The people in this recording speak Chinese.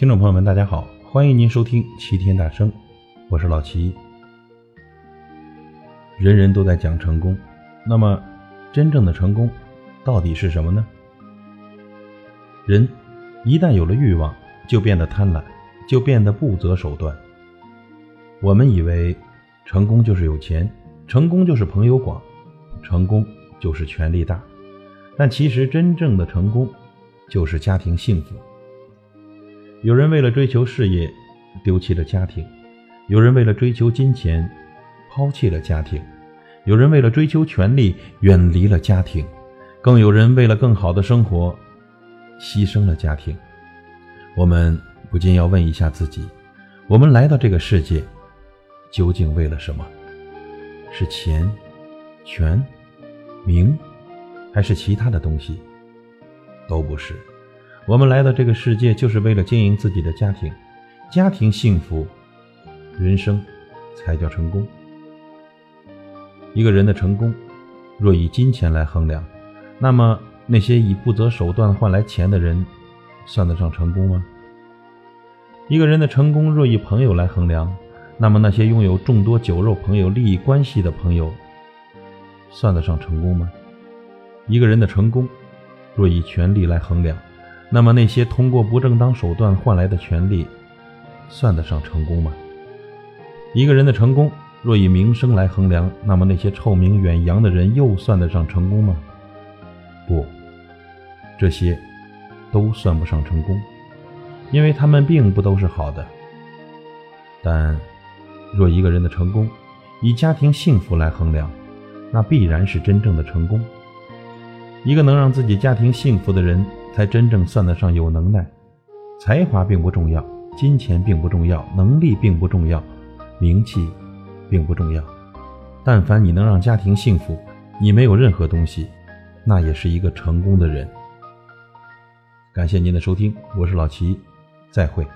听众朋友们，大家好，欢迎您收听齐天大圣，我是老齐。人人都在讲成功，那么真正的成功到底是什么呢？人一旦有了欲望，就变得贪婪，就变得不择手段。我们以为成功就是有钱，成功就是朋友广，成功就是权力大，但其实真正的成功就是家庭幸福。有人为了追求事业丢弃了家庭，有人为了追求金钱抛弃了家庭，有人为了追求权力远离了家庭，更有人为了更好的生活牺牲了家庭。我们不禁要问一下自己：我们来到这个世界。究竟为了什么？是钱、权、名，还是其他的东西？都不是。我们来到这个世界，就是为了经营自己的家庭，家庭幸福，人生才叫成功。一个人的成功，若以金钱来衡量，那么那些以不择手段换来钱的人，算得上成功吗？一个人的成功，若以朋友来衡量，那么那些拥有众多酒肉朋友、利益关系的朋友，算得上成功吗？一个人的成功，若以权力来衡量，那么那些通过不正当手段换来的权利，算得上成功吗？一个人的成功，若以名声来衡量，那么那些臭名远扬的人又算得上成功吗？不，这些都算不上成功，因为他们并不都是好的，但。若一个人的成功以家庭幸福来衡量，那必然是真正的成功。一个能让自己家庭幸福的人，才真正算得上有能耐。才华并不重要，金钱并不重要，能力并不重要，名气并不重要。但凡你能让家庭幸福，你没有任何东西，那也是一个成功的人。感谢您的收听，我是老齐，再会。